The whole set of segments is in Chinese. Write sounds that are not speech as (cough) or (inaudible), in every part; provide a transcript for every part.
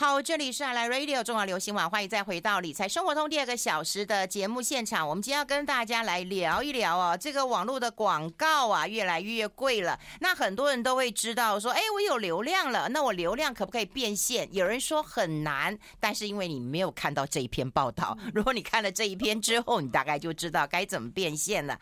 好，这里是爱来 Radio 中华流行网，欢迎再回到理财生活通第二个小时的节目现场。我们今天要跟大家来聊一聊哦，这个网络的广告啊，越来越贵了。那很多人都会知道说，哎，我有流量了，那我流量可不可以变现？有人说很难，但是因为你没有看到这一篇报道，(laughs) 如果你看了这一篇之后，你大概就知道该怎么变现了。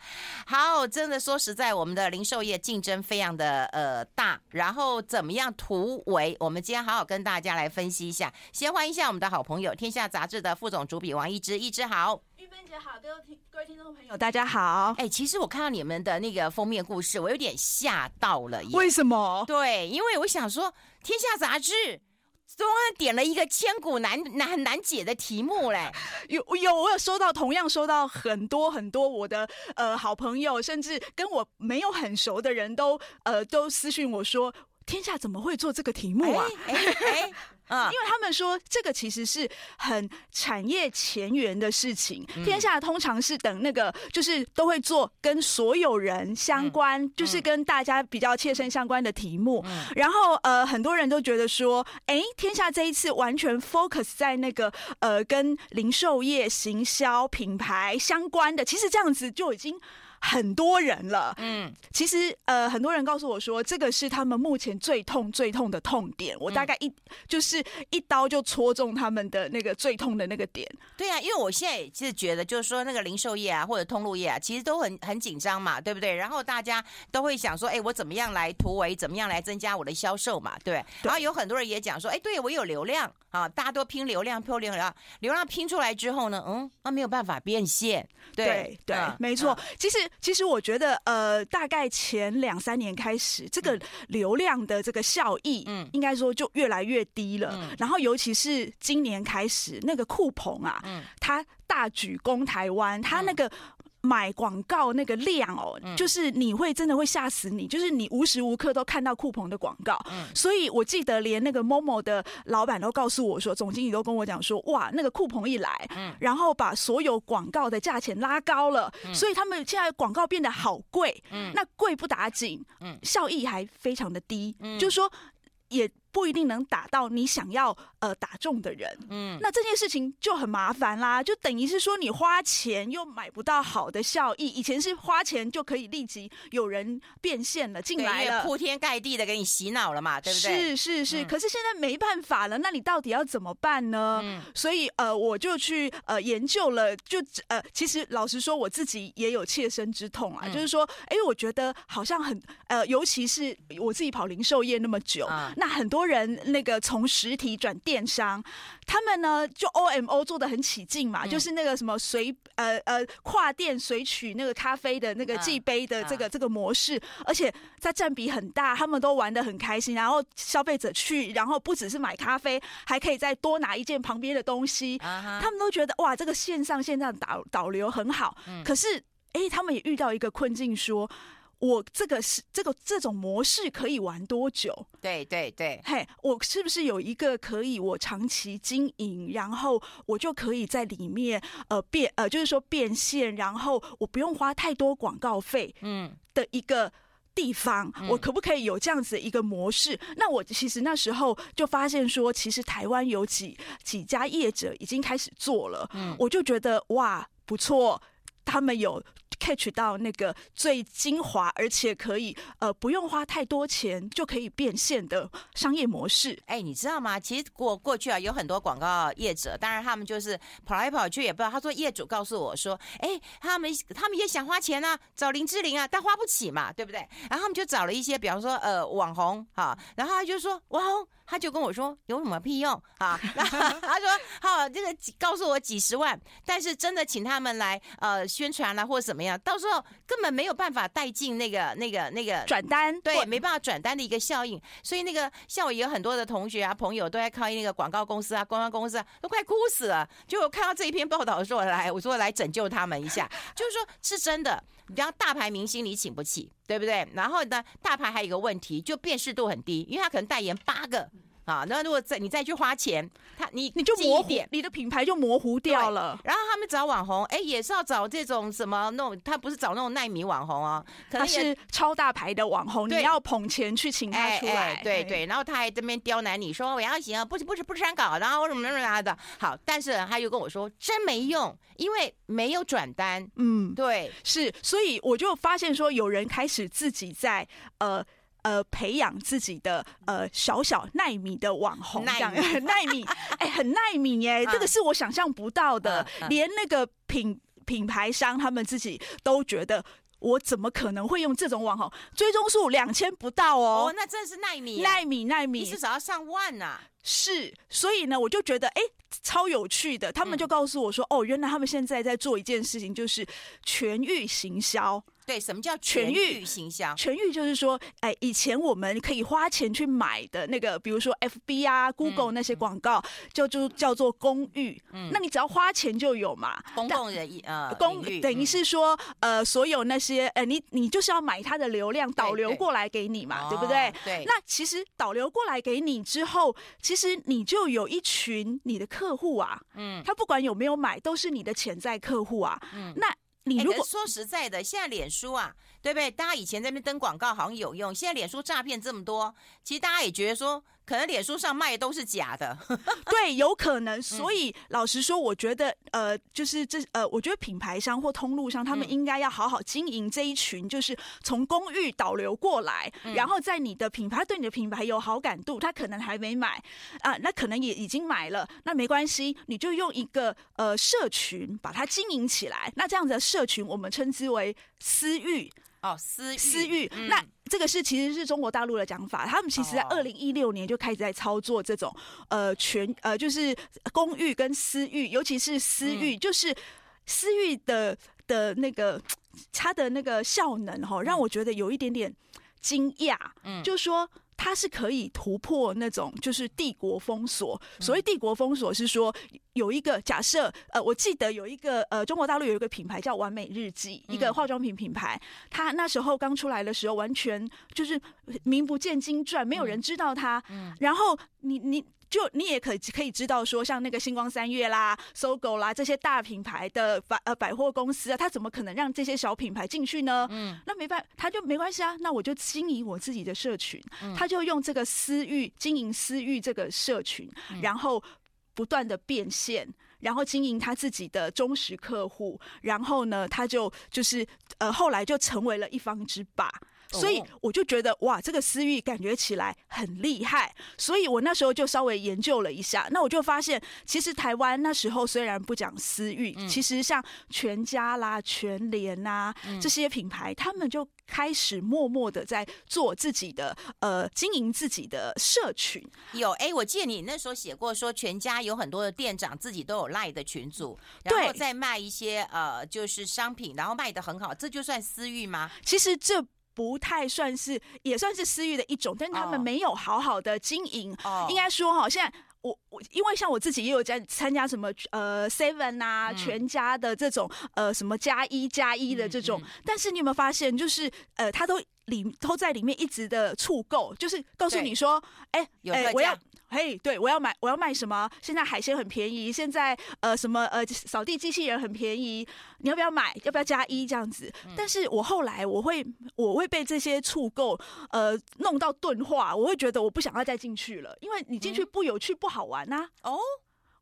好，真的说实在，我们的零售业竞争非常的呃大，然后怎么样突围？我们今天好好跟大家来分析。一下，先欢迎一下我们的好朋友《天下杂志》的副总主笔王一之，一之好，玉芬姐好，各位听各位听众朋友大家好。哎，其实我看到你们的那个封面故事，我有点吓到了。为什么？对，因为我想说，《天下杂志》突然点了一个千古难难很难解的题目嘞。有有，我有收到，同样收到很多很多我的呃好朋友，甚至跟我没有很熟的人都呃都私讯我说。天下怎么会做这个题目啊？哎哎啊！因为他们说这个其实是很产业前沿的事情。嗯、天下通常是等那个，就是都会做跟所有人相关，嗯、就是跟大家比较切身相关的题目。嗯、然后呃，很多人都觉得说，哎，天下这一次完全 focus 在那个呃跟零售业、行销、品牌相关的，其实这样子就已经。很多人了，嗯，其实呃，很多人告诉我说，这个是他们目前最痛、最痛的痛点。我大概一、嗯、就是一刀就戳中他们的那个最痛的那个点。对啊，因为我现在也是觉得，就是说那个零售业啊，或者通路业啊，其实都很很紧张嘛，对不对？然后大家都会想说，哎，我怎么样来突围？怎么样来增加我的销售嘛？对。对，然后有很多人也讲说，哎，对我有流量啊，大家都拼流量，拼流量，流量拼出来之后呢，嗯，那没有办法变现。对对，没错。其实。其实我觉得，呃，大概前两三年开始，这个流量的这个效益，嗯，应该说就越来越低了。嗯，然后尤其是今年开始，那个酷澎啊，嗯，它大举攻台湾，它那个。买广告那个量哦，就是你会真的会吓死你，就是你无时无刻都看到酷澎的广告。所以我记得连那个 Momo 的老板都告诉我说，总经理都跟我讲说，哇，那个酷澎一来，然后把所有广告的价钱拉高了，所以他们现在广告变得好贵。那贵不打紧，效益还非常的低，就是说也。不一定能打到你想要呃打中的人，嗯，那这件事情就很麻烦啦，就等于是说你花钱又买不到好的效益。以前是花钱就可以立即有人变现了进来了，铺天盖地的给你洗脑了嘛，对不对？是是是，可是现在没办法了，那你到底要怎么办呢？嗯，所以呃，我就去呃研究了，就呃，其实老实说，我自己也有切身之痛啊，就是说，哎，我觉得好像很呃，尤其是我自己跑零售业那么久，那很多。人那个从实体转电商，他们呢就 OMO 做的很起劲嘛，嗯、就是那个什么随呃呃跨店随取那个咖啡的那个寄杯的这个、啊、这个模式，而且它占比很大，他们都玩的很开心。然后消费者去，然后不只是买咖啡，还可以再多拿一件旁边的东西。啊、他们都觉得哇，这个线上线上导导流很好。嗯、可是哎，他们也遇到一个困境，说。我这个是这个这种模式可以玩多久？对对对，嘿，我是不是有一个可以我长期经营，然后我就可以在里面呃变呃，就是说变现，然后我不用花太多广告费，嗯的一个地方，嗯、我可不可以有这样子的一个模式？嗯、那我其实那时候就发现说，其实台湾有几几家业者已经开始做了，嗯，我就觉得哇不错，他们有。Catch 到那个最精华，而且可以呃不用花太多钱就可以变现的商业模式。哎，你知道吗？其实过过去啊，有很多广告业者，当然他们就是跑来跑去，也不知道。他说业主告诉我说，哎，他们他们也想花钱啊，找林志玲啊，但花不起嘛，对不对？然后他们就找了一些，比方说呃网红哈，然后他就说网红。他就跟我说有什么屁用 (laughs) 啊？(laughs) 他说好，这个告诉我几十万，但是真的请他们来呃宣传啦，或者怎么样，到时候根本没有办法带进那个那个那个转单，对，没办法转单的一个效应。所以那个像我有很多的同学啊朋友都在靠那个广告公司啊、公关公司啊，都快哭死了。就我看到这一篇报道的时候，来我说来拯救他们一下，就是说是真的。你知道大牌明星你请不起，对不对？然后呢，大牌还有一个问题，就辨识度很低，因为他可能代言八个。啊，那如果再你再去花钱，他你你就模糊点，你的品牌就模糊掉了。然后他们找网红，哎，也是要找这种什么那种，他不是找那种耐米网红啊，可能他是超大牌的网红，你要捧钱去请他出来。对对，然后他还这边刁难你说我要行啊，不不是不是删稿，然后什么什么的。好，但是他又跟我说真没用，因为没有转单。嗯，对，是，所以我就发现说，有人开始自己在呃。呃，培养自己的呃小小耐米的网红，这样很奈米，哎，很耐米耶，这个是我想象不到的，连那个品品牌商他们自己都觉得，我怎么可能会用这种网红？追踪数两千不到哦，哦，那真是耐米，耐米，耐米，至少要上万呐。是，所以呢，我就觉得哎，超有趣的。他们就告诉我说，哦，原来他们现在在做一件事情，就是全域行销。对，什么叫全域行销？全域就是说，哎，以前我们可以花钱去买的那个，比如说 FB 啊、Google 那些广告，就就叫做公域。嗯，那你只要花钱就有嘛。公共的呃，公等于是说，呃，所有那些，呃，你你就是要买它的流量，导流过来给你嘛，对不对？对。那其实导流过来给你之后，其实你就有一群你的客户啊，嗯，他不管有没有买，都是你的潜在客户啊。嗯，那。你如果、欸、说实在的，现在脸书啊，对不对？大家以前在那边登广告好像有用，现在脸书诈骗这么多，其实大家也觉得说。可能脸书上卖的都是假的，(laughs) 对，有可能。所以老实说，我觉得呃，就是这呃，我觉得品牌商或通路商他们应该要好好经营这一群，就是从公寓导流过来，然后在你的品牌对你的品牌有好感度，他可能还没买啊，那可能也已经买了，那没关系，你就用一个呃社群把它经营起来。那这样子的社群我们称之为私域。哦，私域私域，嗯、那这个是其实是中国大陆的讲法。他们其实在二零一六年就开始在操作这种、哦、呃全呃就是公寓跟私域，尤其是私域，嗯、就是私域的的那个它的那个效能哈，让我觉得有一点点惊讶。嗯，就是说。它是可以突破那种就是帝国封锁。所谓帝国封锁是说有一个假设，呃，我记得有一个呃，中国大陆有一个品牌叫完美日记，一个化妆品品牌，它那时候刚出来的时候，完全就是名不见经传，没有人知道它。然后你你。就你也可以可以知道说，像那个星光三月啦、搜狗啦这些大品牌的百呃百货公司啊，他怎么可能让这些小品牌进去呢？嗯，那没办法，他就没关系啊，那我就经营我自己的社群，他就用这个私域经营私域这个社群，然后不断的变现，然后经营他自己的忠实客户，然后呢，他就就是呃后来就成为了一方之霸。所以我就觉得哇，这个私域感觉起来很厉害，所以我那时候就稍微研究了一下。那我就发现，其实台湾那时候虽然不讲私域，其实像全家啦、全联呐这些品牌，他们就开始默默的在做自己的呃经营自己的社群。有哎，我记得你那时候写过说，全家有很多的店长自己都有 LINE 的群组，然后再卖一些呃就是商品，然后卖的很好，这就算私域吗？其实这。不太算是，也算是私域的一种，但他们没有好好的经营。Oh. 应该说哈，现在我我因为像我自己也有在参加什么呃 Seven 啊、嗯、全家的这种呃什么加一加一的这种，嗯嗯、但是你有没有发现，就是呃他都里都在里面一直的促购，就是告诉你说，哎哎、欸欸、我要。嘿对，我要买，我要卖什么？现在海鲜很便宜，现在呃什么呃扫地机器人很便宜，你要不要买？要不要加一这样子？嗯、但是我后来我会我会被这些促购呃弄到钝化，我会觉得我不想要再进去了，因为你进去不有趣、嗯、不好玩呐、啊。哦，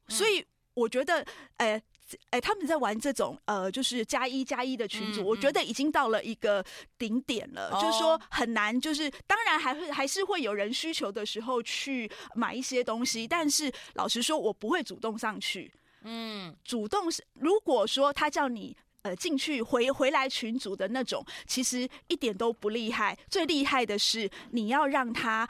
所以我觉得，哎、呃。哎，他们在玩这种呃，就是加一加一的群组，嗯嗯、我觉得已经到了一个顶点了，哦、就是说很难，就是当然还会还是会有人需求的时候去买一些东西，但是老实说，我不会主动上去。嗯，主动是如果说他叫你呃进去回回来群组的那种，其实一点都不厉害，最厉害的是你要让他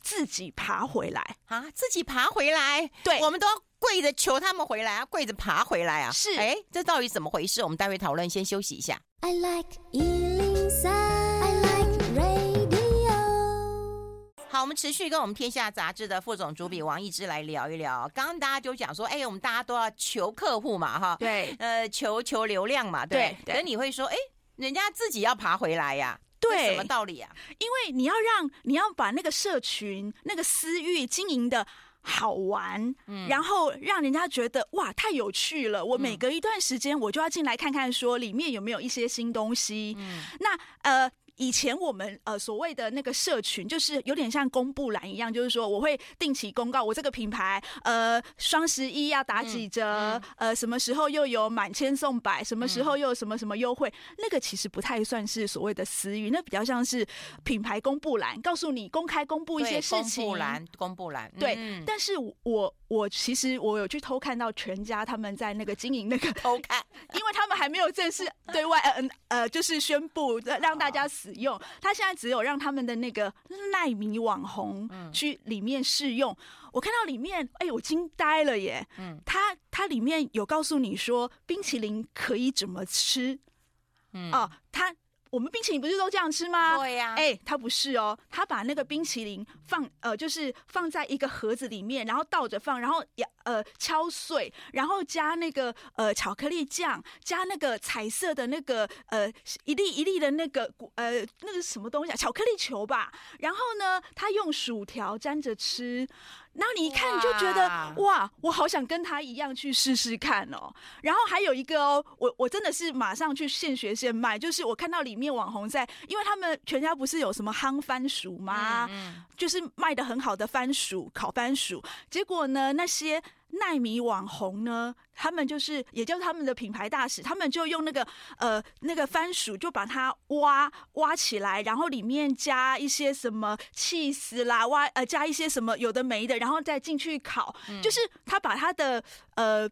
自己爬回来。啊，自己爬回来，对，我们都要。跪着求他们回来啊，跪着爬回来啊！是，哎，这到底怎么回事？我们待会讨论，先休息一下。I like 103, I like radio。好，我们持续跟我们天下杂志的副总主笔王一之来聊一聊。刚刚大家就讲说，哎，我们大家都要求客户嘛，哈，对，呃，求求流量嘛，对。可是你会说，哎，人家自己要爬回来呀。对，什么道理啊？因为你要让你要把那个社群那个私域经营的好玩，嗯，然后让人家觉得哇太有趣了。我每隔一段时间我就要进来看看，说里面有没有一些新东西。嗯，那呃。以前我们呃所谓的那个社群，就是有点像公布栏一样，就是说我会定期公告我这个品牌，呃双十一要打几折，嗯嗯、呃什么时候又有满千送百，什么时候又有什么什么优惠，嗯、那个其实不太算是所谓的私域，那比较像是品牌公布栏，告诉你公开公布一些事情。公布栏，公布栏。对，嗯、但是我我其实我有去偷看到全家他们在那个经营那个 (laughs) 偷看，(laughs) 因为他们还没有正式对外呃呃就是宣布让大家。使用，他现在只有让他们的那个奈米网红去里面试用。嗯、我看到里面，哎呦，我惊呆了耶！嗯，他他里面有告诉你说冰淇淋可以怎么吃？嗯，哦，他。我们冰淇淋不是都这样吃吗？对呀、啊。哎，他不是哦，他把那个冰淇淋放呃，就是放在一个盒子里面，然后倒着放，然后呃敲碎，然后加那个呃巧克力酱，加那个彩色的那个呃一粒一粒的那个呃那个什么东西啊？巧克力球吧。然后呢，他用薯条沾着吃。然后你一看，你就觉得哇，哇，我好想跟他一样去试试看哦。然后还有一个哦，我我真的是马上去现学现卖，就是我看到里面网红在，因为他们全家不是有什么夯番薯吗？嗯嗯，就是卖的很好的番薯，烤番薯。结果呢，那些。奈米网红呢，他们就是，也就是他们的品牌大使，他们就用那个呃那个番薯，就把它挖挖起来，然后里面加一些什么起司啦，挖呃加一些什么有的没的，然后再进去烤，嗯、就是他把他的呃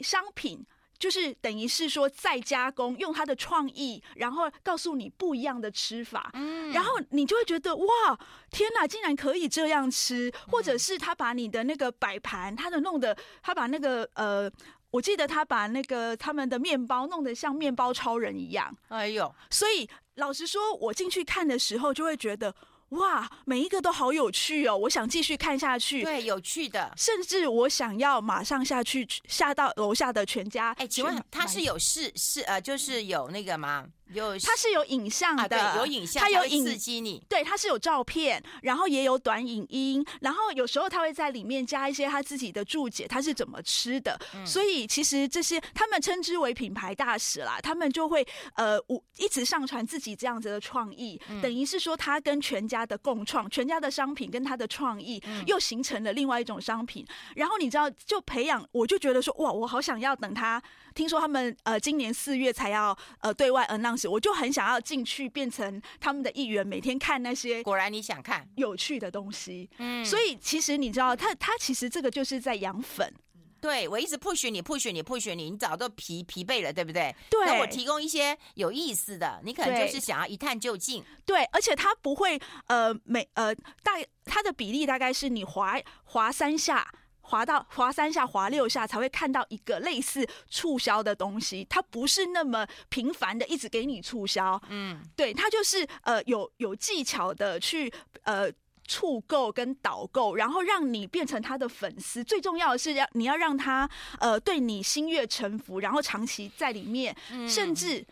商品。就是等于是说再加工，用他的创意，然后告诉你不一样的吃法，嗯，然后你就会觉得哇，天哪，竟然可以这样吃，或者是他把你的那个摆盘，他的弄的，他把那个呃，我记得他把那个他们的面包弄得像面包超人一样，哎呦，所以老实说，我进去看的时候就会觉得。哇，每一个都好有趣哦！我想继续看下去。对，有趣的，甚至我想要马上下去，下到楼下的全家。哎，请问他是有事是呃，就是有那个吗？有，它是有影像的，啊、对，有影像，它有影刺激你，对，它是有照片，然后也有短影音，然后有时候他会在里面加一些他自己的注解，他是怎么吃的，嗯、所以其实这些他们称之为品牌大使啦，他们就会呃，我一直上传自己这样子的创意，嗯、等于是说他跟全家的共创，全家的商品跟他的创意又形成了另外一种商品，嗯、然后你知道就培养，我就觉得说哇，我好想要等他。听说他们呃今年四月才要呃对外 announce，我就很想要进去变成他们的一员，每天看那些果然你想看有趣的东西，嗯，所以其实你知道，他他其实这个就是在养粉。对，我一直 push 你 push 你 push 你，你早都疲疲惫了，对不对？对。那我提供一些有意思的，你可能就是想要一探究竟。对，而且它不会呃每呃大它的比例大概是你滑滑三下。滑到滑三下，滑六下才会看到一个类似促销的东西，它不是那么频繁的一直给你促销，嗯，对，它就是呃有有技巧的去呃促购跟导购，然后让你变成他的粉丝。最重要的是要你要让他呃对你心悦诚服，然后长期在里面，嗯，甚至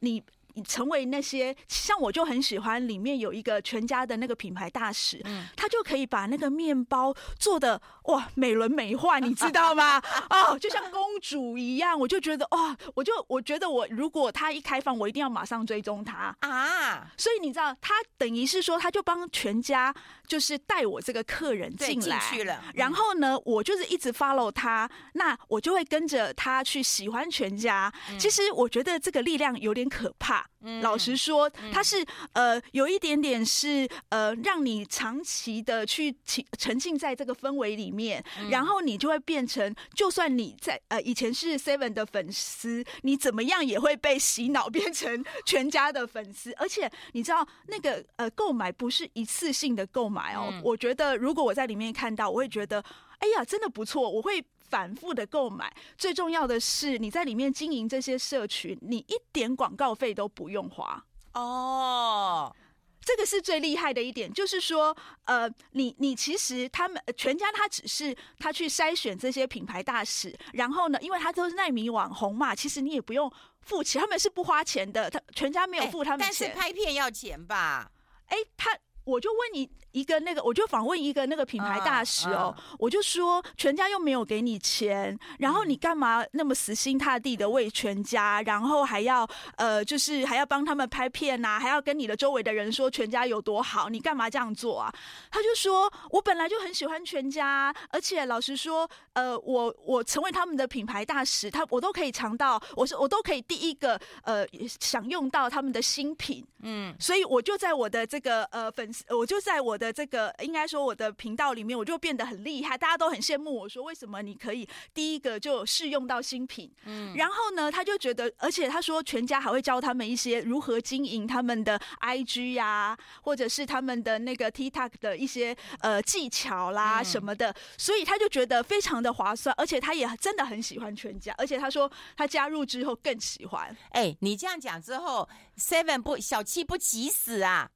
你。你成为那些像我就很喜欢里面有一个全家的那个品牌大使，嗯，他就可以把那个面包做的哇美轮美奂，你知道吗？(laughs) 哦，就像公主一样，我就觉得哇，我就我觉得我如果他一开放，我一定要马上追踪他啊！所以你知道，他等于是说，他就帮全家就是带我这个客人进来进去了，然后呢，我就是一直 follow 他，那我就会跟着他去喜欢全家。其实我觉得这个力量有点可怕。嗯、老实说，它是呃有一点点是呃让你长期的去沉沉浸在这个氛围里面，嗯、然后你就会变成，就算你在呃以前是 Seven 的粉丝，你怎么样也会被洗脑 (laughs) 变成全家的粉丝。而且你知道那个呃购买不是一次性的购买哦，嗯、我觉得如果我在里面看到，我会觉得哎呀真的不错，我会。反复的购买，最重要的是你在里面经营这些社群，你一点广告费都不用花哦。这个是最厉害的一点，就是说，呃，你你其实他们全家他只是他去筛选这些品牌大使，然后呢，因为他都是奈米网红嘛，其实你也不用付钱，他们是不花钱的，他全家没有付他们钱，但是拍片要钱吧？哎，他我就问你。一个那个，我就访问一个那个品牌大使哦，嗯嗯、我就说全家又没有给你钱，然后你干嘛那么死心塌地的为全家，然后还要呃，就是还要帮他们拍片呐、啊，还要跟你的周围的人说全家有多好，你干嘛这样做啊？他就说我本来就很喜欢全家，而且老实说，呃，我我成为他们的品牌大使，他我都可以尝到，我是我都可以第一个呃享用到他们的新品，嗯，所以我就在我的这个呃粉丝，我就在我。的这个应该说我的频道里面，我就变得很厉害，大家都很羡慕我说，为什么你可以第一个就试用到新品？嗯，然后呢，他就觉得，而且他说全家还会教他们一些如何经营他们的 IG 呀、啊，或者是他们的那个 TikTok 的一些呃技巧啦什么的，所以他就觉得非常的划算，而且他也真的很喜欢全家，而且他说他加入之后更喜欢。哎，你这样讲之后，Seven 不小气不急死啊？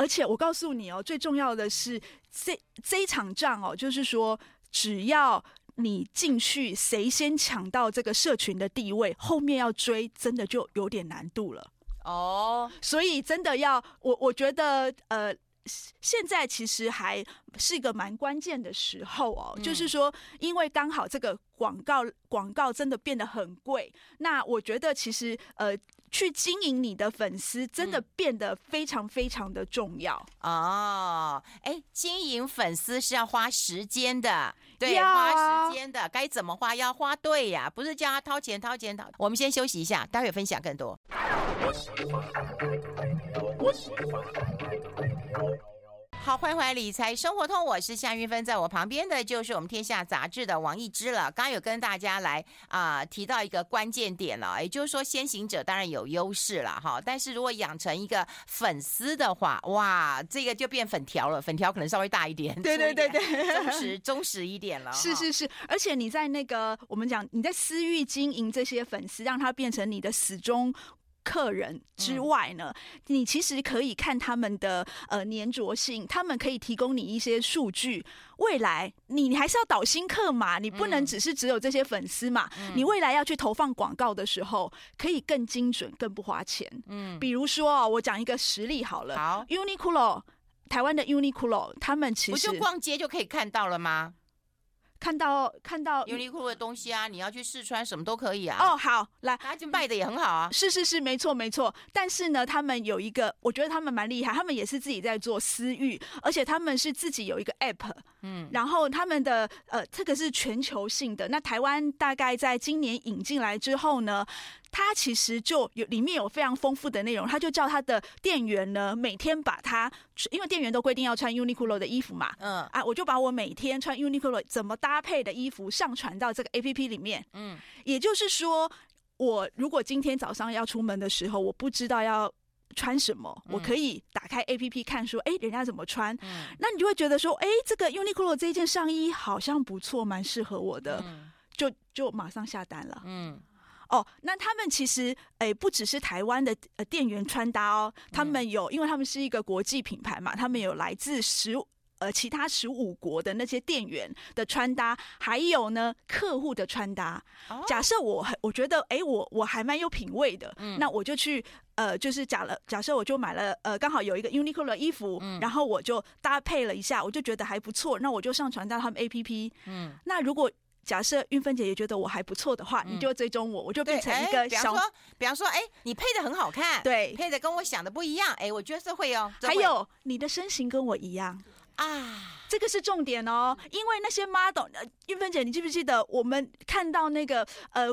而且我告诉你哦，最重要的是这这一场仗哦，就是说，只要你进去，谁先抢到这个社群的地位，后面要追，真的就有点难度了。哦，所以真的要我，我觉得呃，现在其实还是一个蛮关键的时候哦，嗯、就是说，因为刚好这个广告广告真的变得很贵，那我觉得其实呃。去经营你的粉丝，真的变得非常非常的重要、嗯、哦。哎，经营粉丝是要花时间的，对，啊、花时间的，该怎么花要花对呀，不是叫他掏钱掏钱掏。我们先休息一下，待会分享更多。好，欢迎回来理财生活通，我是夏云芬，在我旁边的就是我们天下杂志的王一之了。刚刚有跟大家来啊、呃、提到一个关键点了，也就是说先行者当然有优势了哈，但是如果养成一个粉丝的话，哇，这个就变粉条了，粉条可能稍微大一点，对对对对，忠实忠实一点了，(laughs) 是是是，而且你在那个我们讲你在私域经营这些粉丝，让他变成你的死忠。客人之外呢，嗯、你其实可以看他们的呃粘着性，他们可以提供你一些数据。未来你你还是要导新客嘛，你不能只是只有这些粉丝嘛。嗯、你未来要去投放广告的时候，可以更精准、更不花钱。嗯，比如说我讲一个实例好了，好，Uniqlo 台湾的 Uniqlo，他们其实不就逛街就可以看到了吗？看到看到优衣库的东西啊，你要去试穿什么都可以啊。哦，好，来，他就卖的也很好啊。是是是，没错没错。但是呢，他们有一个，我觉得他们蛮厉害，他们也是自己在做私域，而且他们是自己有一个 app，嗯，然后他们的呃，这个是全球性的。那台湾大概在今年引进来之后呢，它其实就有里面有非常丰富的内容，他就叫他的店员呢每天把它，因为店员都规定要穿 Uniqlo 的衣服嘛，嗯。啊，我就把我每天穿 Uniqlo 怎么搭配的衣服上传到这个 APP 里面，嗯，也就是说，我如果今天早上要出门的时候，我不知道要穿什么，我可以打开 APP 看说，哎，人家怎么穿，嗯，那你就会觉得说，哎，这个 Uniqlo 这一件上衣好像不错，蛮适合我的，就就马上下单了，嗯。哦，那他们其实诶，不只是台湾的呃店员穿搭哦，他们有，因为他们是一个国际品牌嘛，他们有来自十呃其他十五国的那些店员的穿搭，还有呢客户的穿搭。假设我我觉得诶，我我还蛮有品味的，嗯，那我就去呃，就是假了，假设我就买了呃，刚好有一个 Uniqlo 的衣服，嗯，然后我就搭配了一下，我就觉得还不错，那我就上传到他们 APP，嗯，那如果。假设运芬姐也觉得我还不错的话，嗯、你就追踪我，我就变成一个小。比方说，比方说，哎，你配的很好看，对，配的跟我想的不一样，哎，我觉得是会哦。还有你的身形跟我一样啊，这个是重点哦，因为那些 model，韵芬姐，你记不记得我们看到那个呃？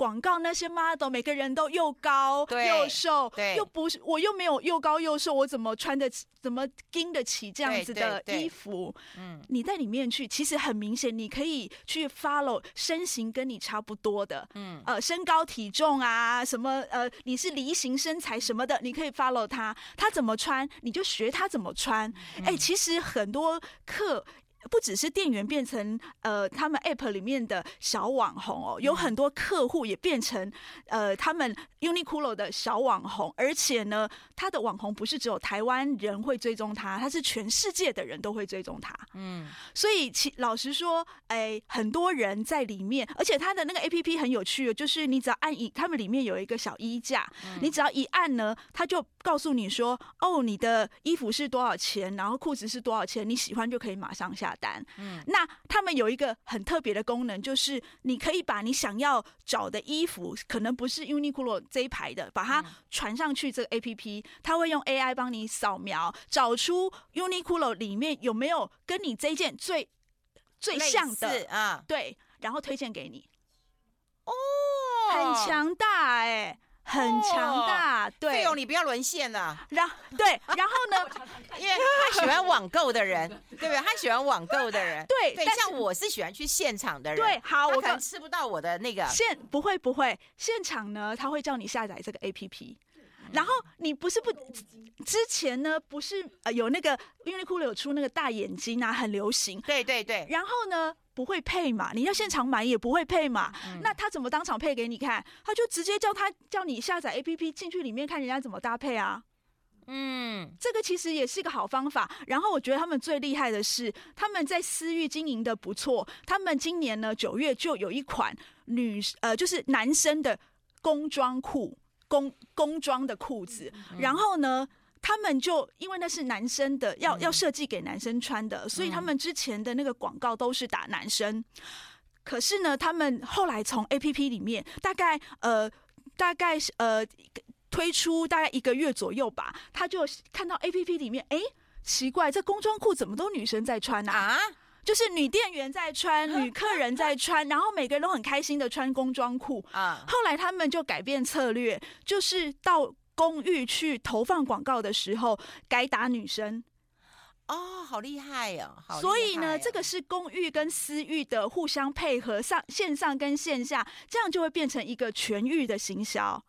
广告那些 model 每个人都又高又瘦，又不是我又没有又高又瘦，我怎么穿得起，怎么经得起这样子的衣服？嗯，你在里面去，其实很明显，你可以去 follow 身形跟你差不多的，嗯，呃，身高体重啊，什么呃，你是梨形身材什么的，你可以 follow 他，他怎么穿你就学他怎么穿。哎、嗯欸，其实很多课。不只是店员变成呃他们 App 里面的小网红哦，有很多客户也变成呃他们 Uniqlo 的小网红，而且呢，他的网红不是只有台湾人会追踪他，他是全世界的人都会追踪他。嗯，所以其老实说，哎，很多人在里面，而且他的那个 APP 很有趣，就是你只要按一，他们里面有一个小衣架，你只要一按呢，他就告诉你说，哦，你的衣服是多少钱，然后裤子是多少钱，你喜欢就可以马上下单。嗯，那他们有一个很特别的功能，就是你可以把你想要找的衣服，可能不是 Uniqlo 这一排的，把它传上去这个 APP，它会用 AI 帮你扫描，找出 Uniqlo 里面有没有跟你这件最最像的啊，对，然后推荐给你。哦，很强大哎、欸。很强大，哦、对。费用你不要沦陷了。然对，然后呢？(laughs) 因为他喜欢网购的人，(laughs) 对不对？他喜欢网购的人，对。对，像我是喜欢去现场的人。对，好，我可能吃不到我的那个现，不会不会，现场呢，他会叫你下载这个 APP，然后你不是不之前呢，不是呃有那个 Uniqlo 有出那个大眼睛啊，很流行。对对对。然后呢？不会配嘛？你要现场买也不会配嘛？嗯、那他怎么当场配给你看？他就直接叫他叫你下载 APP 进去里面看人家怎么搭配啊。嗯，这个其实也是一个好方法。然后我觉得他们最厉害的是他们在私域经营的不错。他们今年呢九月就有一款女呃就是男生的工装裤工工装的裤子，然后呢。他们就因为那是男生的，要要设计给男生穿的，所以他们之前的那个广告都是打男生。可是呢，他们后来从 APP 里面大概呃大概呃推出大概一个月左右吧，他就看到 APP 里面，哎，奇怪，这工装裤怎么都女生在穿啊？就是女店员在穿，(laughs) 女客人在穿，然后每个人都很开心的穿工装裤啊。后来他们就改变策略，就是到。公寓去投放广告的时候，改打女生哦，好厉害哦！害哦，所以呢，这个是公寓跟私域的互相配合，上线上跟线下，这样就会变成一个全域的行销。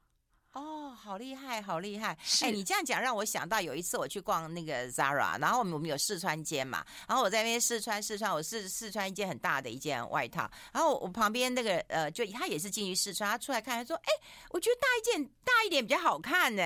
哦，好厉害，好厉害！哎、欸，你这样讲让我想到有一次我去逛那个 Zara，然后我们我们有试穿间嘛，然后我在那边试穿试穿，我试试穿一件很大的一件外套，然后我旁边那个呃，就他也是进去试穿，他出来看，他说：“哎、欸，我觉得大一件大一点比较好看呢。”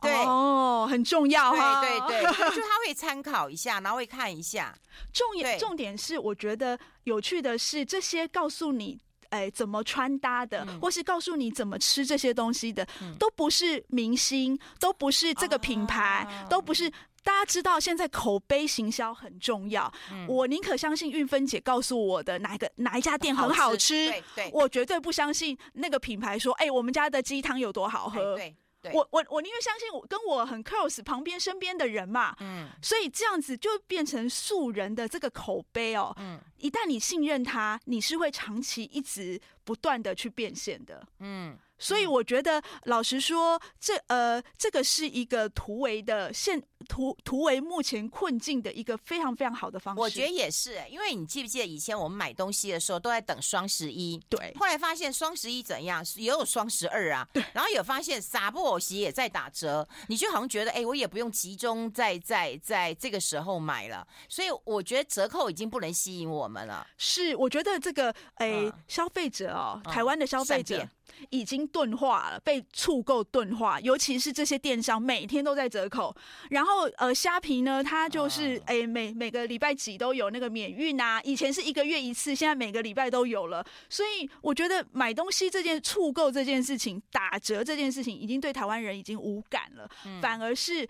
对哦，很重要哈，对对对，就他会 (laughs) 参考一下，然后会看一下。重点重点是，我觉得有趣的是这些告诉你。哎，怎么穿搭的，嗯、或是告诉你怎么吃这些东西的，嗯、都不是明星，都不是这个品牌，啊、都不是。大家知道现在口碑行销很重要，嗯、我宁可相信运芬姐告诉我的哪一个哪一家店很好吃，好吃，对对，我绝对不相信那个品牌说，哎，我们家的鸡汤有多好喝。对。对我我我宁愿相信我跟我很 close 旁边身边的人嘛，嗯，所以这样子就变成素人的这个口碑哦，嗯，一旦你信任他，你是会长期一直不断的去变现的，嗯。所以我觉得，老实说，这呃，这个是一个突围的现突突围目前困境的一个非常非常好的方式。我觉得也是，因为你记不记得以前我们买东西的时候都在等双十一，对。后来发现双十一怎样，也有双十二啊，对。然后有发现撒布偶鞋也在打折，你就好像觉得，哎，我也不用集中在在在这个时候买了。所以我觉得折扣已经不能吸引我们了。是，我觉得这个哎，嗯、消费者哦，台湾的消费者。嗯已经钝化了，被促购钝化，尤其是这些电商每天都在折扣。然后呃，虾皮呢，它就是哎、欸、每每个礼拜几都有那个免运啊，以前是一个月一次，现在每个礼拜都有了。所以我觉得买东西这件促购这件事情，打折这件事情，已经对台湾人已经无感了，嗯、反而是。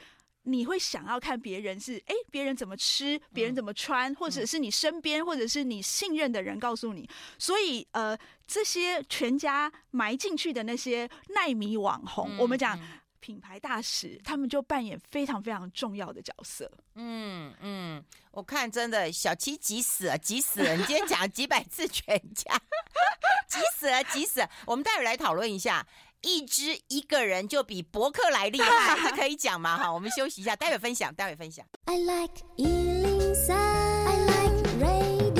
你会想要看别人是哎，别人怎么吃，别人怎么穿，或者是你身边或者是你信任的人告诉你。所以呃，这些全家埋进去的那些奈米网红，我们讲品牌大使，他们就扮演非常非常重要的角色。嗯嗯，我看真的小七急死了，急死了！你今天讲几百次全家，(laughs) 急死了，急死了！我们待会来讨论一下。一只一个人就比博客来厉害，他可以讲吗？好，我们休息一下，待会分享，待会分享。I like 103, I like radio。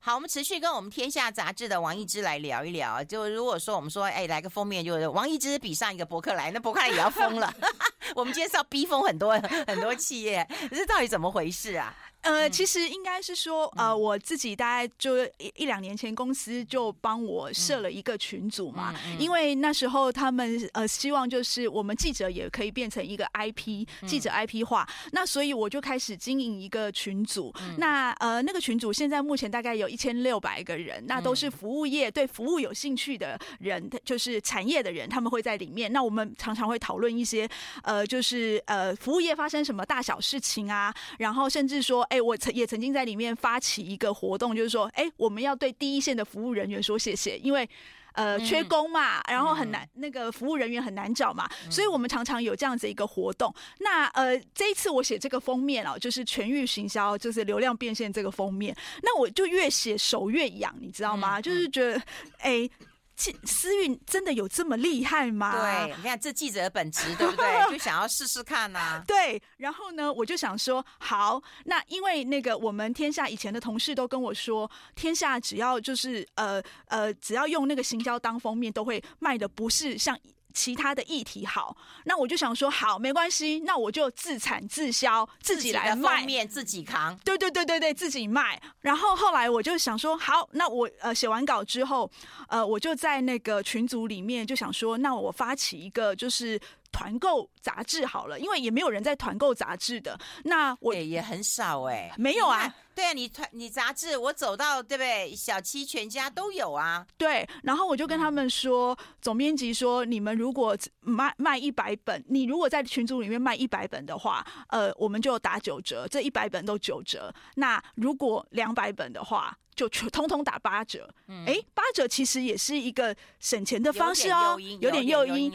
好，我们持续跟我们天下杂志的王一之来聊一聊。就如果说我们说，哎，来个封面，就是王一之比上一个博客来，那博客来也要疯了。(laughs) 我们今天是要逼疯很多很多企业，这到底怎么回事啊？呃，其实应该是说，呃，我自己大概就一一两年前，公司就帮我设了一个群组嘛，因为那时候他们呃希望就是我们记者也可以变成一个 IP，记者 IP 化，那所以我就开始经营一个群组。那呃那个群组现在目前大概有一千六百个人，那都是服务业对服务有兴趣的人，就是产业的人，他们会在里面。那我们常常会讨论一些呃就是呃服务业发生什么大小事情啊，然后甚至说。哎，我曾也曾经在里面发起一个活动，就是说，哎，我们要对第一线的服务人员说谢谢，因为呃缺工嘛，然后很难那个服务人员很难找嘛，所以我们常常有这样子一个活动。那呃这一次我写这个封面哦，就是全域行销，就是流量变现这个封面，那我就越写手越痒，你知道吗？就是觉得哎。思韵真的有这么厉害吗？对，你看这记者的本职，对不对？(laughs) 就想要试试看呐、啊。对，然后呢，我就想说，好，那因为那个我们天下以前的同事都跟我说，天下只要就是呃呃，只要用那个行销当封面，都会卖的不是像。其他的议题好，那我就想说好，没关系，那我就自产自销，自己来卖，封面自己扛。对对对对对，自己卖。然后后来我就想说，好，那我呃写完稿之后，呃，我就在那个群组里面就想说，那我发起一个就是。团购杂志好了，因为也没有人在团购杂志的。那我也很少哎、欸，没有啊。对啊，你团你杂志，我走到对不对？小七全家都有啊。对，然后我就跟他们说，嗯、总编辑说，你们如果卖卖一百本，你如果在群组里面卖一百本的话，呃，我们就打九折，这一百本都九折。那如果两百本的话，就全通通打八折。哎、嗯，八折其实也是一个省钱的方式哦，有点诱因。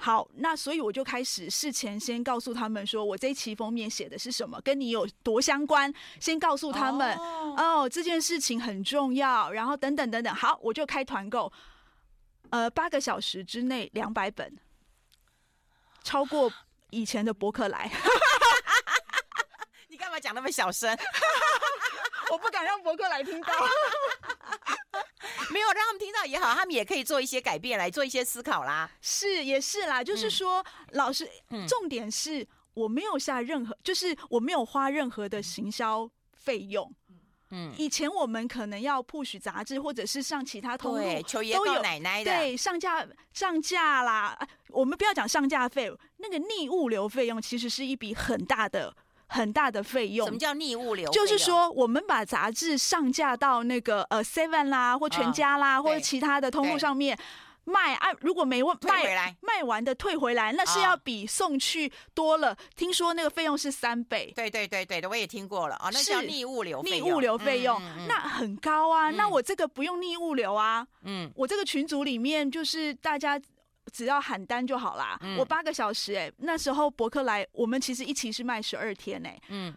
好，那所以我就开始事前先告诉他们说，我这一期封面写的是什么，跟你有多相关，先告诉他们哦，哦，这件事情很重要，然后等等等等。好，我就开团购，呃，八个小时之内两百本，超过以前的博客来。(laughs) 你干嘛讲那么小声？(laughs) 我不敢让博客来听到。(laughs) (laughs) 没有让他们听到也好，他们也可以做一些改变，来做一些思考啦。是，也是啦。就是说，嗯、老师，重点是我没有下任何，就是我没有花任何的行销费用。嗯，以前我们可能要 push 杂志，或者是上其他通路，求爷告奶奶的，对，上架上架啦。我们不要讲上架费，那个逆物流费用其实是一笔很大的。很大的费用。什么叫逆物流？就是说，我们把杂志上架到那个呃 Seven 啦，或全家啦，哦、或者其他的通路上面卖啊。如果没卖回来，卖完的退回来，那是要比送去多了。哦、听说那个费用是三倍。对对对对的，我也听过了啊、哦。那叫逆物流费用，逆物流费用、嗯嗯嗯、那很高啊。嗯、那我这个不用逆物流啊。嗯，我这个群组里面就是大家。只要喊单就好啦。嗯、我八个小时哎、欸，那时候博客来我们其实一期是卖十二天哎、欸。嗯，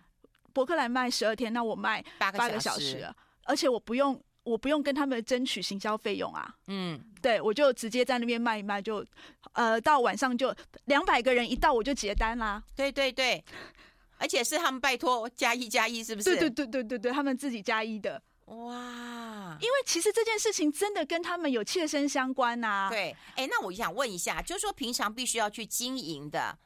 博客来卖十二天，那我卖八个小时，而且我不用我不用跟他们争取行销费用啊。嗯，对，我就直接在那边卖一卖，就呃到晚上就两百个人一到我就结单啦。对对对，而且是他们拜托加一加一，是不是？对对对对对对，他们自己加一的。哇，因为其实这件事情真的跟他们有切身相关呐、啊。对，哎，那我想问一下，就是说平常必须要去经营的。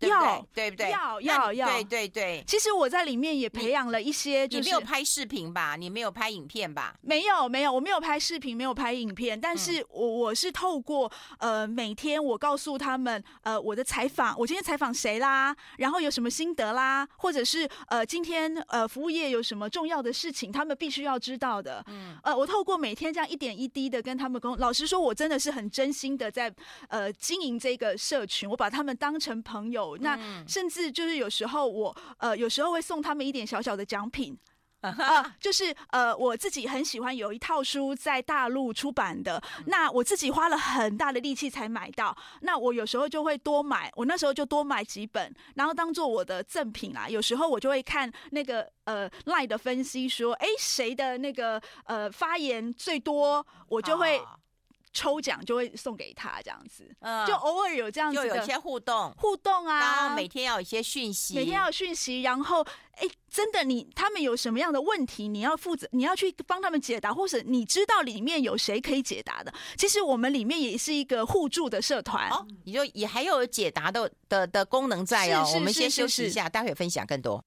要对不对？要要要，对对对。其实我在里面也培养了一些，就是你没有拍视频吧？你没有拍影片吧？没有没有，我没有拍视频，没有拍影片。但是我我是透过呃每天我告诉他们呃我的采访，我今天采访谁啦，然后有什么心得啦，或者是呃今天呃服务业有什么重要的事情，他们必须要知道的。嗯呃，我透过每天这样一点一滴的跟他们沟通，老实说，我真的是很真心的在呃经营这个社群，我把他们当成朋友。那甚至就是有时候我呃有时候会送他们一点小小的奖品 (laughs) 啊、呃，就是呃我自己很喜欢有一套书在大陆出版的，那我自己花了很大的力气才买到，那我有时候就会多买，我那时候就多买几本，然后当做我的赠品啦。有时候我就会看那个呃 LINE 的分析说，哎谁的那个呃发言最多，我就会。抽奖就会送给他这样子，嗯，就偶尔有这样子，就有一些互动互动啊，然后每天要有一些讯息，每天要有讯息，然后哎、欸，真的你他们有什么样的问题，你要负责，你要去帮他们解答，或者你知道里面有谁可以解答的。其实我们里面也是一个互助的社团，哦，你就也还有解答的的的功能在哦。是是是是是，我们先休息一下，待会分享更多。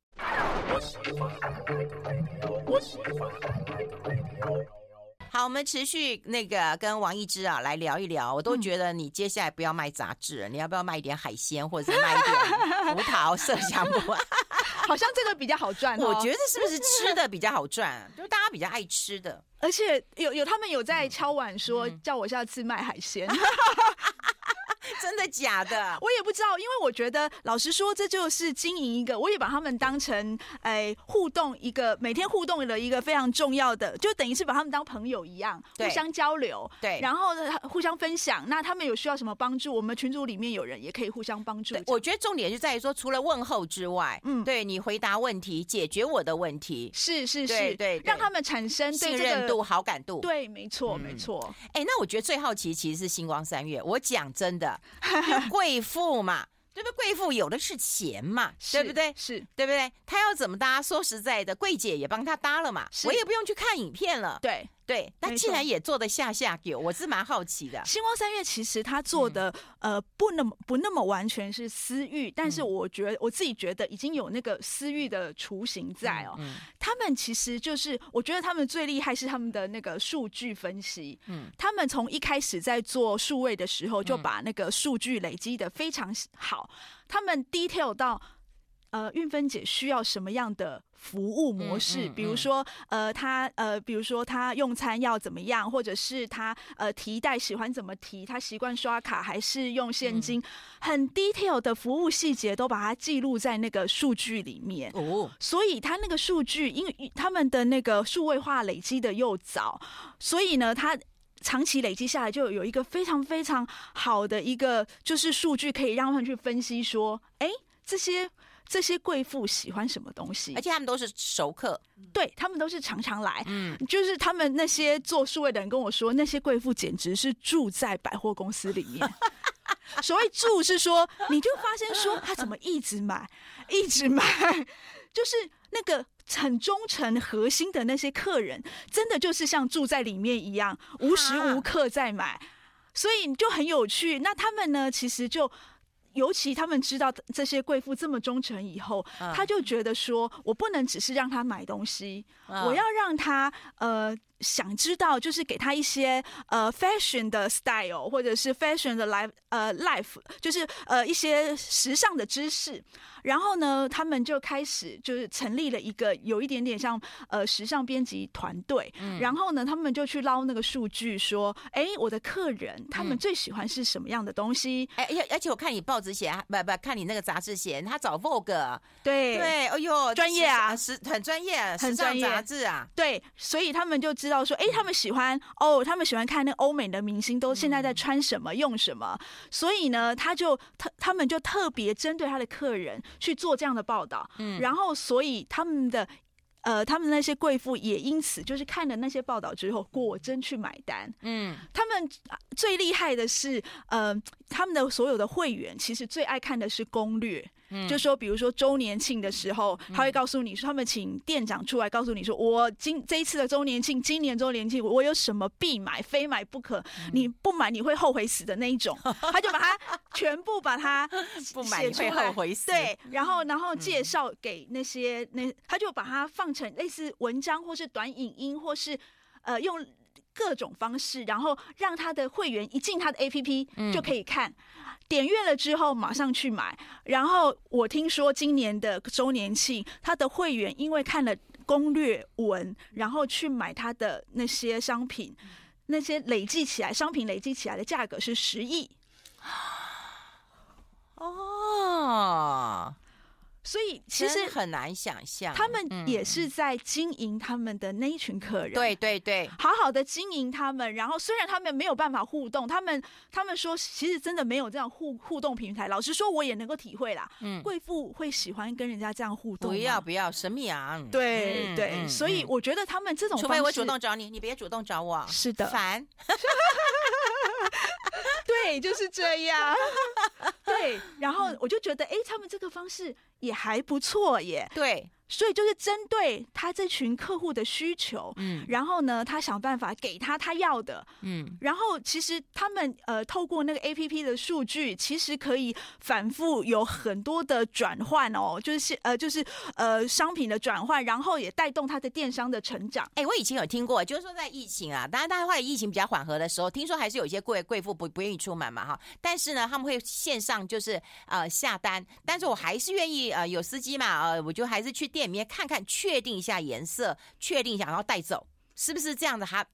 好，我们持续那个跟王一之啊来聊一聊。我都觉得你接下来不要卖杂志，你要不要卖一点海鲜，或者是卖一点 (laughs) 葡萄、麝香木？好像这个比较好赚。我觉得是不是吃的比较好赚？就是大家比较爱吃的，(laughs) 而且有有他们有在敲碗说叫我下次卖海鲜。(laughs) (laughs) 真的假的？(laughs) 我也不知道，因为我觉得，老实说，这就是经营一个，我也把他们当成哎互动一个每天互动的一个非常重要的，就等于是把他们当朋友一样，互相交流，对，然后呢互相分享。那他们有需要什么帮助，我们群组里面有人也可以互相帮助。我觉得重点就在于说，除了问候之外，嗯，对你回答问题，解决我的问题，是是是，对，对，让他们产生信任度、好感度。对，没错，没错。哎、嗯，那我觉得最好奇其实是星光三月。我讲真的。贵妇嘛，对不对？贵妇有的是钱嘛，对不对？是对不对？她要怎么搭？说实在的，柜姐也帮她搭了嘛，我也不用去看影片了。对。对，那既然也做的下下酒，我是蛮好奇的。星光三月其实他做的、嗯、呃不那么不那么完全是私域，但是我觉得我自己觉得已经有那个私域的雏形在哦。他们其实就是我觉得他们最厉害是他们的那个数据分析。嗯，他们从一开始在做数位的时候就把那个数据累积的非常好，他们 detail 到。呃，运分姐需要什么样的服务模式？嗯嗯嗯、比如说，呃，他呃，比如说他用餐要怎么样，或者是他呃提袋喜欢怎么提，他习惯刷卡还是用现金，嗯、很 detail 的服务细节都把它记录在那个数据里面。哦，所以他那个数据，因为他们的那个数位化累积的又早，所以呢，他长期累积下来就有一个非常非常好的一个就是数据，可以让他们去分析说，哎，这些。这些贵妇喜欢什么东西？而且他们都是熟客，对，他们都是常常来。嗯，就是他们那些做数位的人跟我说，那些贵妇简直是住在百货公司里面。(laughs) 所谓住是说，你就发现说他怎么一直买，一直买，就是那个很忠诚、核心的那些客人，真的就是像住在里面一样，无时无刻在买，所以就很有趣。那他们呢，其实就。尤其他们知道这些贵妇这么忠诚以后，他就觉得说，我不能只是让他买东西，我要让他呃。想知道就是给他一些呃 fashion 的 style 或者是 fashion 的 life 呃 life 就是呃一些时尚的知识，然后呢，他们就开始就是成立了一个有一点点像呃时尚编辑团队，嗯、然后呢，他们就去捞那个数据说，哎，我的客人他们最喜欢是什么样的东西？哎、嗯，而而且我看你报纸写，不不，看你那个杂志写，他找 Vogue，对。对，哎呦，专业啊，时很专业，很专业。杂志啊，对，所以他们就知。知道说，哎，他们喜欢哦，他们喜欢看那欧美的明星都现在在穿什么、用什么，所以呢，他就他他们就特别针对他的客人去做这样的报道，嗯，然后所以他们的呃，他们那些贵妇也因此就是看了那些报道之后，果真去买单，嗯，他们最厉害的是，呃，他们的所有的会员其实最爱看的是攻略。嗯、就说，比如说周年庆的时候，他会告诉你说，他们请店长出来告诉你说，我今这一次的周年庆，今年周年庆，我有什么必买，非买不可，你不买你会后悔死的那一种，(laughs) 他就把它全部把它 (laughs) 不买你会后悔死，对，然后然后介绍给那些那，他就把它放成类似文章或是短影音，或是呃用各种方式，然后让他的会员一进他的 APP 就可以看。点阅了之后马上去买，然后我听说今年的周年庆，他的会员因为看了攻略文，然后去买他的那些商品，那些累计起来商品累计起来的价格是十亿。哦。所以其实很难想象，他们也是在经营他们的那一群客人。对对对，好好的经营他们。然后虽然他们没有办法互动，他们他们说其实真的没有这样互互动平台。老实说，我也能够体会啦。嗯，贵妇会喜欢跟人家这样互动。不要不要，神秘啊！对对，所以我觉得他们这种，除非我主动找你，你别主动找我。是的，烦。(laughs) 对，就是这样。对，(laughs) 然后我就觉得，哎，他们这个方式。也还不错耶，对。所以就是针对他这群客户的需求，嗯，然后呢，他想办法给他他要的，嗯，然后其实他们呃透过那个 APP 的数据，其实可以反复有很多的转换哦，就是呃就是呃商品的转换，然后也带动他的电商的成长。哎，我以前有听过，就是说在疫情啊，当然大家后来疫情比较缓和的时候，听说还是有一些贵贵妇不不愿意出门嘛哈，但是呢，他们会线上就是呃下单，但是我还是愿意呃有司机嘛，呃我就还是去店。里面看看，确定一下颜色，确定一下，然后带走，是不是这样子？哈，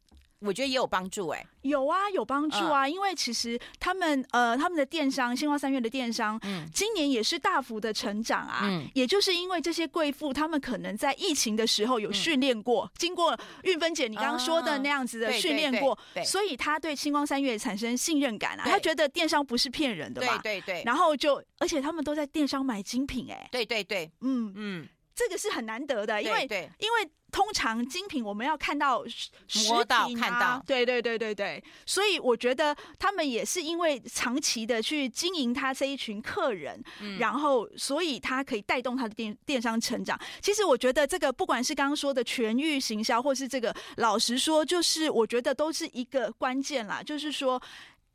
我觉得也有帮助哎、欸。有啊，有帮助啊，嗯、因为其实他们呃，他们的电商新光三月的电商，嗯，今年也是大幅的成长啊。嗯，也就是因为这些贵妇，他们可能在疫情的时候有训练过，嗯、经过运芬姐你刚刚说的那样子的训练过，所以他对星光三月产生信任感啊。他觉得电商不是骗人的嘛，对对对。然后就，而且他们都在电商买精品哎、欸，对对对，嗯嗯。这个是很难得的，因为对对因为通常精品我们要看到实体、啊、到看到，对对对对对，所以我觉得他们也是因为长期的去经营他这一群客人，嗯、然后所以他可以带动他的电电商成长。其实我觉得这个不管是刚刚说的全域行销，或是这个老实说，就是我觉得都是一个关键啦，就是说。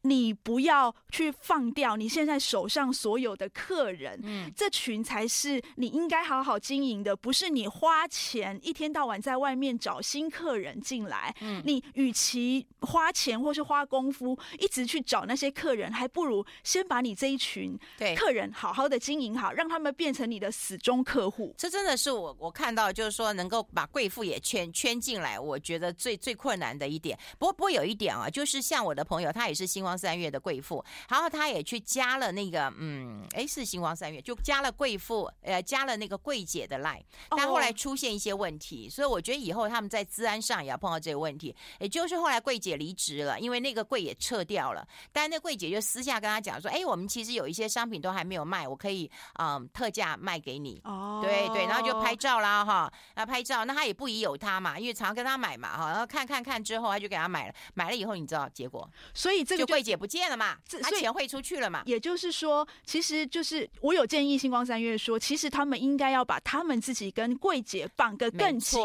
你不要去放掉你现在手上所有的客人，嗯，这群才是你应该好好经营的，不是你花钱一天到晚在外面找新客人进来。嗯，你与其花钱或是花功夫一直去找那些客人，还不如先把你这一群客人好好的经营好，让他们变成你的死忠客户。这真的是我我看到，就是说能够把贵妇也圈圈进来，我觉得最最困难的一点。不过不过有一点啊，就是像我的朋友，他也是新光三月的贵妇，然后他也去加了那个，嗯，哎，是星光三月，就加了贵妇，呃，加了那个柜姐的 line，但后来出现一些问题，所以我觉得以后他们在资安上也要碰到这个问题。也就是后来柜姐离职了，因为那个柜也撤掉了，但那柜姐就私下跟他讲说，哎，我们其实有一些商品都还没有卖，我可以嗯特价卖给你。哦，对对，然后就拍照啦哈，然后拍照，那他也不疑有他嘛，因为常常跟他买嘛哈，然后看看看之后，他就给他买了，买了以后你知道结果，所以这个就柜姐不见。了嘛？他钱汇出去了嘛？也就是说，其实就是我有建议星光三月说，其实他们应该要把他们自己跟柜姐绑得更紧。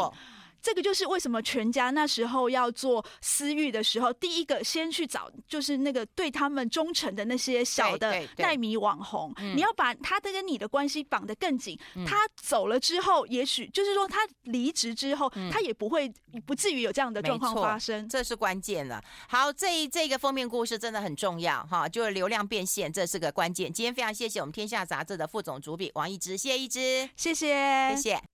这个就是为什么全家那时候要做私域的时候，第一个先去找就是那个对他们忠诚的那些小的代米网红，你要把他的跟你的关系绑得更紧。他走了之后，也许就是说他离职之后，他也不会不至于有这样的状况发生。这是关键了。好，这这个封面故事真的很重要哈，就是流量变现，这是个关键。今天非常谢谢我们天下杂志的副总主笔王一之，谢谢一之，谢谢，谢谢。